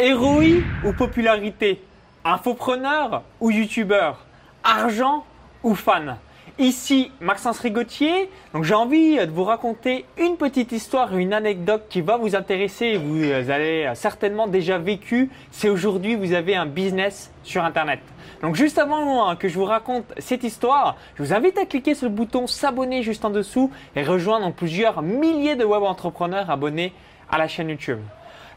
Héroï ou popularité? Infopreneur ou youtubeur? Argent ou fan? Ici Maxence Rigotier, donc j'ai envie de vous raconter une petite histoire, une anecdote qui va vous intéresser. Vous avez certainement déjà vécu si aujourd'hui vous avez un business sur Internet. Donc juste avant que je vous raconte cette histoire, je vous invite à cliquer sur le bouton s'abonner juste en dessous et rejoindre plusieurs milliers de web entrepreneurs abonnés à la chaîne YouTube.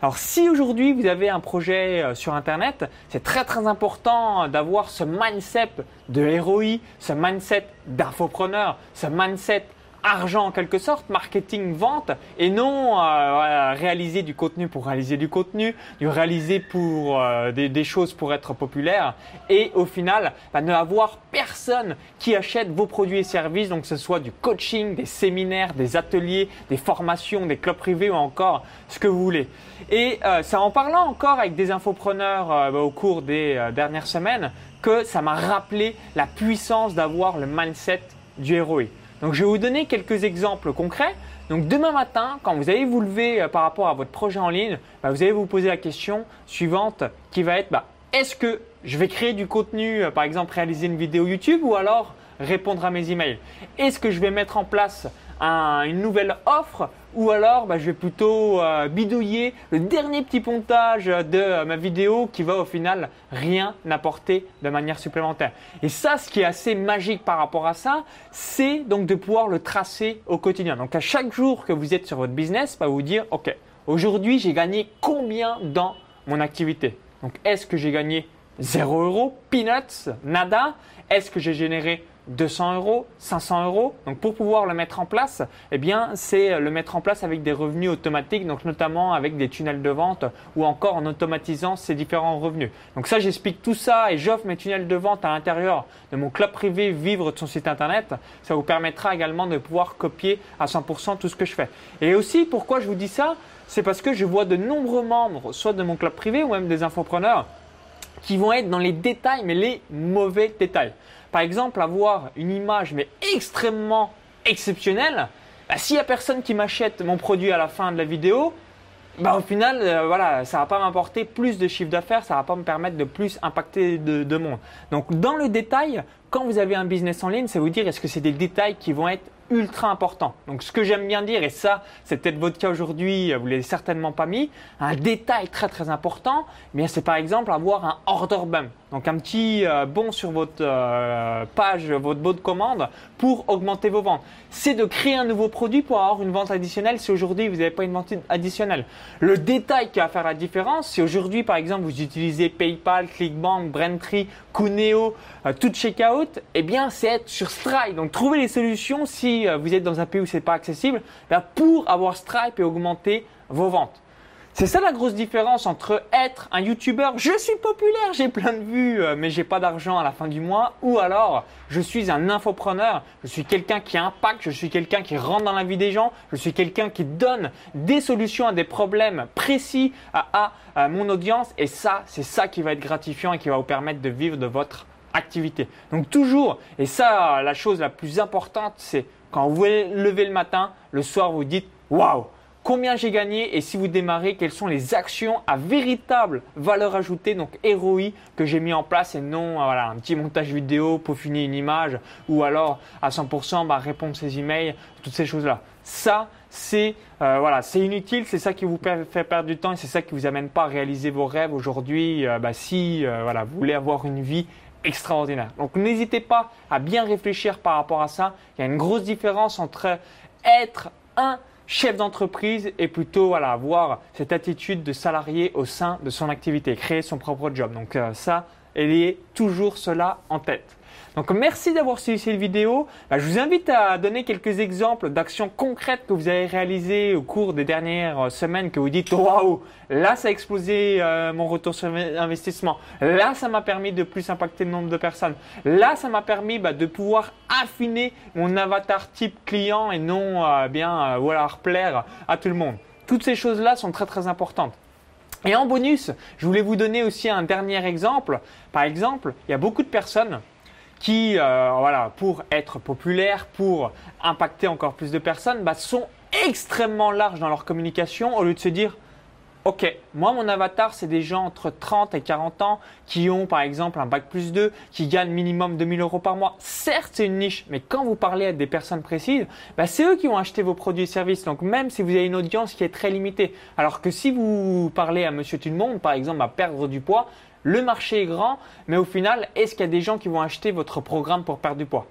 Alors si aujourd'hui vous avez un projet euh, sur Internet, c'est très très important d'avoir ce mindset de ROI, ce mindset d'infopreneur, ce mindset argent en quelque sorte, marketing, vente, et non euh, réaliser du contenu pour réaliser du contenu, du réaliser pour euh, des, choses pour être populaire, et au final, bah, ne avoir personne qui achète vos produits et services, donc que ce soit du coaching, des séminaires, des ateliers, des formations, des clubs privés ou encore ce que vous voulez. Et euh, c'est en parlant encore avec des infopreneurs bah, au cours des dernières semaines que ça m'a rappelé la puissance d'avoir le mindset du héroïque. Donc je vais vous donner quelques exemples concrets. Donc demain matin, quand vous allez vous lever euh, par rapport à votre projet en ligne, bah, vous allez vous poser la question suivante qui va être bah, est-ce que je vais créer du contenu, euh, par exemple réaliser une vidéo YouTube ou alors répondre à mes emails? Est-ce que je vais mettre en place une nouvelle offre ou alors bah, je vais plutôt euh, bidouiller le dernier petit pontage de euh, ma vidéo qui va au final rien apporter de manière supplémentaire. Et ça, ce qui est assez magique par rapport à ça, c'est donc de pouvoir le tracer au quotidien. Donc à chaque jour que vous êtes sur votre business, va vous dire, ok, aujourd'hui j'ai gagné combien dans mon activité? Donc est-ce que j'ai gagné 0 euros, peanuts, nada? Est-ce que j'ai généré 200 euros, 500 euros. Donc pour pouvoir le mettre en place, eh bien c'est le mettre en place avec des revenus automatiques, donc notamment avec des tunnels de vente ou encore en automatisant ces différents revenus. Donc ça j'explique tout ça et j'offre mes tunnels de vente à l'intérieur de mon club privé Vivre de son site internet. Ça vous permettra également de pouvoir copier à 100% tout ce que je fais. Et aussi pourquoi je vous dis ça, c'est parce que je vois de nombreux membres, soit de mon club privé ou même des infopreneurs, qui vont être dans les détails, mais les mauvais détails. Par exemple, avoir une image mais extrêmement exceptionnelle, bah, s'il n'y a personne qui m'achète mon produit à la fin de la vidéo, bah, au final, euh, voilà, ça va pas m'apporter plus de chiffre d'affaires, ça va pas me permettre de plus impacter de, de monde. Donc, dans le détail, quand vous avez un business en ligne, ça vous dire est-ce que c'est des détails qui vont être ultra important. Donc ce que j'aime bien dire, et ça c'est peut-être votre cas aujourd'hui, vous l'avez certainement pas mis, un détail très très important, mais c'est par exemple avoir un order bump. Donc un petit euh, bon sur votre euh, page, votre bot de commande pour augmenter vos ventes. C'est de créer un nouveau produit pour avoir une vente additionnelle si aujourd'hui vous n'avez pas une vente additionnelle. Le détail qui va faire la différence, si aujourd'hui par exemple vous utilisez PayPal, ClickBank, Braintree, Cuneo, euh, tout checkout, eh bien c'est être sur Stripe. Donc trouver les solutions si euh, vous êtes dans un pays où ce n'est pas accessible, ben, pour avoir Stripe et augmenter vos ventes. C'est ça la grosse différence entre être un YouTuber, je suis populaire, j'ai plein de vues, euh, mais j'ai pas d'argent à la fin du mois, ou alors je suis un infopreneur, je suis quelqu'un qui impacte, je suis quelqu'un qui rentre dans la vie des gens, je suis quelqu'un qui donne des solutions à des problèmes précis à mon audience, et ça, c'est ça qui va être gratifiant et qui va vous permettre de vivre de votre activité. Donc toujours, et ça, la chose la plus importante, c'est quand vous vous levez le matin, le soir, vous dites waouh, combien j'ai gagné et si vous démarrez, quelles sont les actions à véritable valeur ajoutée, donc ROI, que j'ai mis en place et non voilà, un petit montage vidéo, peaufiner une image ou alors à 100% bah, répondre ses emails, toutes ces choses-là. Ça, c'est euh, voilà, c'est inutile, c'est ça qui vous fait perdre du temps et c'est ça qui vous amène pas à réaliser vos rêves aujourd'hui. Euh, bah, si euh, voilà, vous voulez avoir une vie extraordinaire. Donc n'hésitez pas à bien réfléchir par rapport à ça. Il y a une grosse différence entre être un chef d'entreprise et plutôt voilà, avoir cette attitude de salarié au sein de son activité, créer son propre job. Donc euh, ça, ayez toujours cela en tête. Donc merci d'avoir suivi cette vidéo. Bah, je vous invite à donner quelques exemples d'actions concrètes que vous avez réalisées au cours des dernières semaines que vous dites waouh, là ça a explosé euh, mon retour sur investissement. Là ça m'a permis de plus impacter le nombre de personnes. Là ça m'a permis bah, de pouvoir affiner mon avatar type client et non euh, bien euh, plaire à tout le monde. Toutes ces choses-là sont très très importantes. Et en bonus, je voulais vous donner aussi un dernier exemple. Par exemple, il y a beaucoup de personnes qui, euh, voilà, pour être populaires, pour impacter encore plus de personnes, bah, sont extrêmement larges dans leur communication au lieu de se dire Ok, moi mon avatar c'est des gens entre 30 et 40 ans qui ont par exemple un bac plus 2, qui gagnent minimum 2000 euros par mois. Certes c'est une niche, mais quand vous parlez à des personnes précises, bah, c'est eux qui vont acheter vos produits et services. Donc même si vous avez une audience qui est très limitée, alors que si vous parlez à monsieur tout le monde, par exemple à perdre du poids, le marché est grand, mais au final, est-ce qu'il y a des gens qui vont acheter votre programme pour perdre du poids?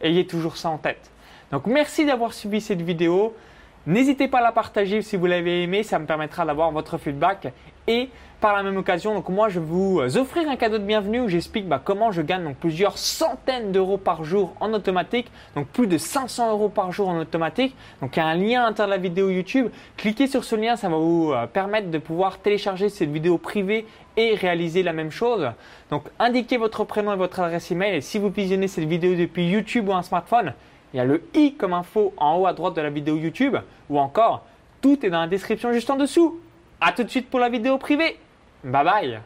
Ayez toujours ça en tête. Donc merci d'avoir suivi cette vidéo. N'hésitez pas à la partager si vous l'avez aimé, ça me permettra d'avoir votre feedback. Et par la même occasion, donc moi je vais vous offrir un cadeau de bienvenue où j'explique bah, comment je gagne plusieurs centaines d'euros par jour en automatique, donc plus de 500 euros par jour en automatique. Donc il y a un lien à l'intérieur de la vidéo YouTube. Cliquez sur ce lien, ça va vous euh, permettre de pouvoir télécharger cette vidéo privée et réaliser la même chose. Donc indiquez votre prénom et votre adresse email et si vous visionnez cette vidéo depuis YouTube ou un smartphone, il y a le i comme info en haut à droite de la vidéo YouTube ou encore tout est dans la description juste en dessous. A tout de suite pour la vidéo privée. Bye bye